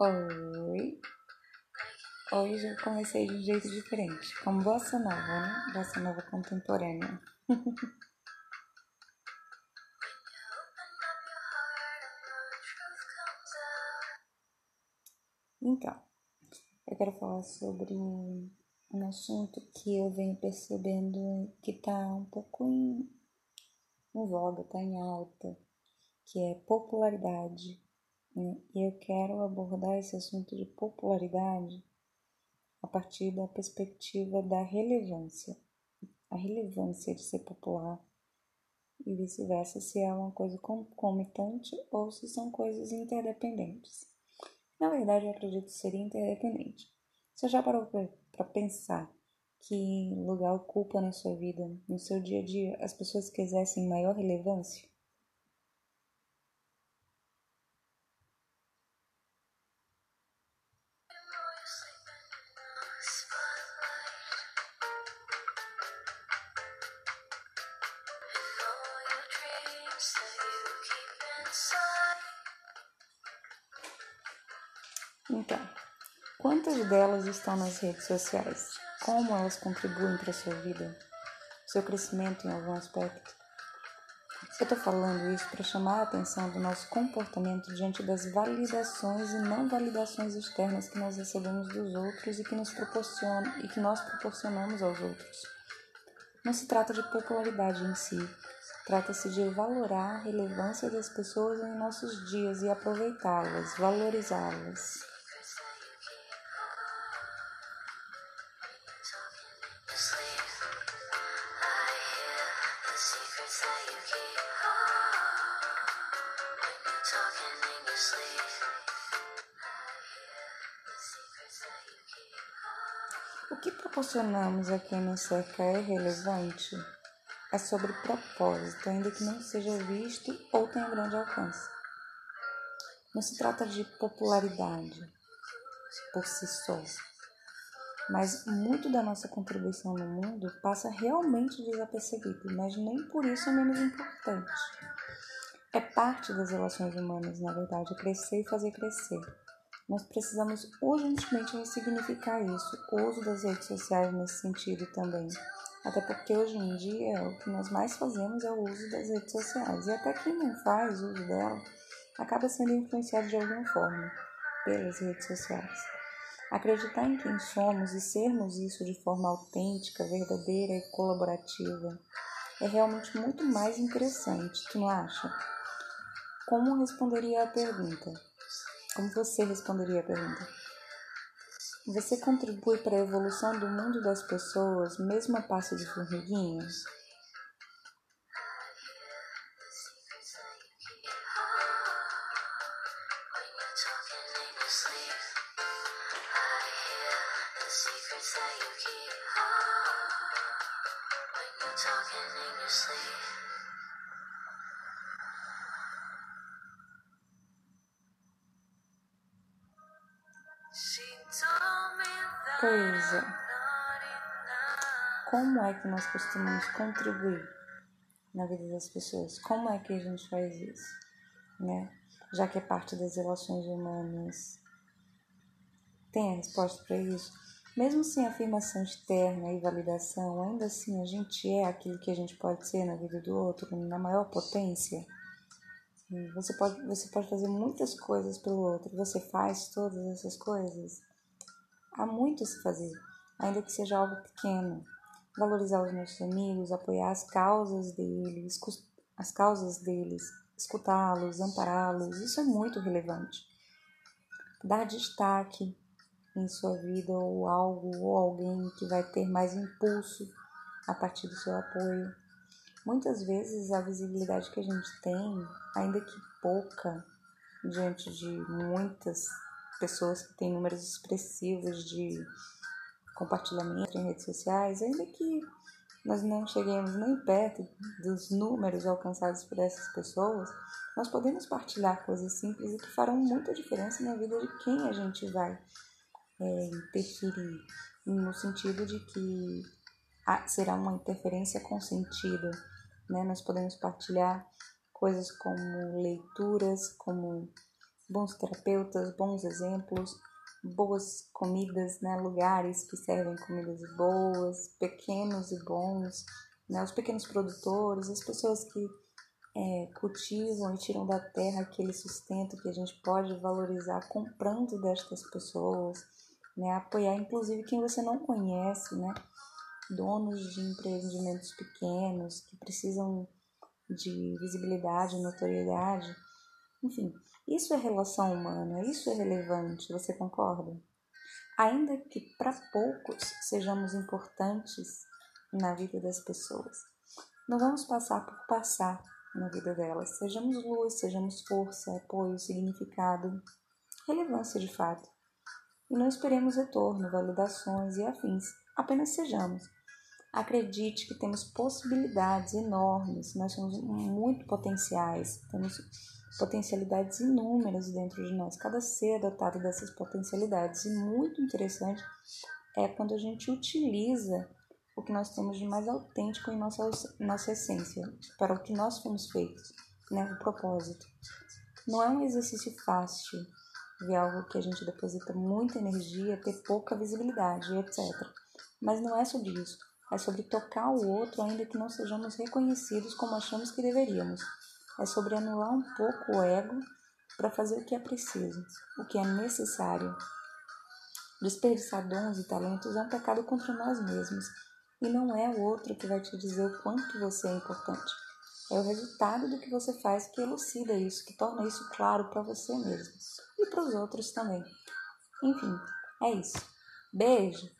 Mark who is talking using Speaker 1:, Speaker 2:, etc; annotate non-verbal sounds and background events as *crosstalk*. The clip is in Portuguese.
Speaker 1: Oi. Hoje eu comecei de um jeito diferente, com bossa nova, né? Bossa nova contemporânea. *laughs* Então, eu quero falar sobre um assunto que eu venho percebendo que tá um pouco em, em voga, tá em alta, que é popularidade. né? E eu quero abordar esse assunto de popularidade a partir da perspectiva da relevância. A relevância de ser popular e vice-versa, se é uma coisa concomitante ou se são coisas interdependentes. Na verdade, eu acredito seria interdependente. Você já parou para pensar que lugar ocupa na sua vida, no seu dia a dia, as pessoas que exercem maior relevância? Então, quantas delas estão nas redes sociais? Como elas contribuem para a sua vida, seu crescimento em algum aspecto? Eu estou falando isso para chamar a atenção do nosso comportamento diante das validações e não validações externas que nós recebemos dos outros e que nos proporcionam e que nós proporcionamos aos outros. Não se trata de popularidade em si, trata-se de valorar a relevância das pessoas em nossos dias e aproveitá-las, valorizá-las. O que proporcionamos a quem nos cerca é relevante? É sobre propósito, ainda que não seja visto ou tenha grande alcance. Não se trata de popularidade por si só, mas muito da nossa contribuição no mundo passa realmente desapercebido, mas nem por isso é menos importante. É parte das relações humanas, na verdade, crescer e fazer crescer. Nós precisamos urgentemente ressignificar isso, o uso das redes sociais nesse sentido também. Até porque hoje em dia o que nós mais fazemos é o uso das redes sociais. E até quem não faz uso dela acaba sendo influenciado de alguma forma pelas redes sociais. Acreditar em quem somos e sermos isso de forma autêntica, verdadeira e colaborativa é realmente muito mais interessante, tu não acha? Como responderia a pergunta? Como você responderia a pergunta? Você contribui para a evolução do mundo das pessoas, mesmo a passo de formiguinha?
Speaker 2: Secrets that you keep when you're talking in your sleep. Enough.
Speaker 1: Como é que nós costumamos contribuir na vida das pessoas? Como é que a gente faz isso? Né? Já que é parte das relações humanas. Tem a resposta para isso? Mesmo sem afirmação externa e validação, ainda assim a gente é aquilo que a gente pode ser na vida do outro, na maior potência. Você pode, você pode fazer muitas coisas pelo outro. Você faz todas essas coisas? Há muito a se fazer, ainda que seja algo pequeno. Valorizar os nossos amigos, apoiar as causas deles, as causas deles, escutá-los, ampará-los, isso é muito relevante. Dar destaque em sua vida ou algo ou alguém que vai ter mais impulso a partir do seu apoio. Muitas vezes a visibilidade que a gente tem, ainda que pouca, diante de muitas pessoas que têm números expressivos de compartilhamento em redes sociais, ainda que nós não cheguemos nem perto dos números alcançados por essas pessoas, nós podemos partilhar coisas simples e que farão muita diferença na vida de quem a gente vai é, interferir, no sentido de que será uma interferência consentida. Né? Nós podemos partilhar coisas como leituras, como bons terapeutas, bons exemplos, boas comidas, né? lugares que servem comidas boas, pequenos e bons, né? os pequenos produtores, as pessoas que é, cultivam e tiram da terra aquele sustento que a gente pode valorizar comprando destas pessoas, né? apoiar inclusive quem você não conhece, né? donos de empreendimentos pequenos que precisam de visibilidade, notoriedade, enfim, isso é relação humana, isso é relevante, você concorda? Ainda que para poucos sejamos importantes na vida das pessoas, não vamos passar por passar na vida delas. Sejamos luz, sejamos força, apoio, significado, relevância de fato. E não esperemos retorno, validações e afins, apenas sejamos. Acredite que temos possibilidades enormes, nós somos muito potenciais, temos potencialidades inúmeras dentro de nós. Cada ser é dotado dessas potencialidades. E muito interessante é quando a gente utiliza o que nós temos de mais autêntico em nossa, nossa essência, para o que nós fomos feitos, né? o propósito. Não é um exercício fácil ver algo que a gente deposita muita energia, ter pouca visibilidade, etc. Mas não é sobre isso. É sobre tocar o outro, ainda que não sejamos reconhecidos como achamos que deveríamos. É sobre anular um pouco o ego para fazer o que é preciso, o que é necessário. Desperdiçar dons e talentos é um pecado contra nós mesmos e não é o outro que vai te dizer o quanto você é importante. É o resultado do que você faz que elucida isso, que torna isso claro para você mesmo e para os outros também. Enfim, é isso. Beijo!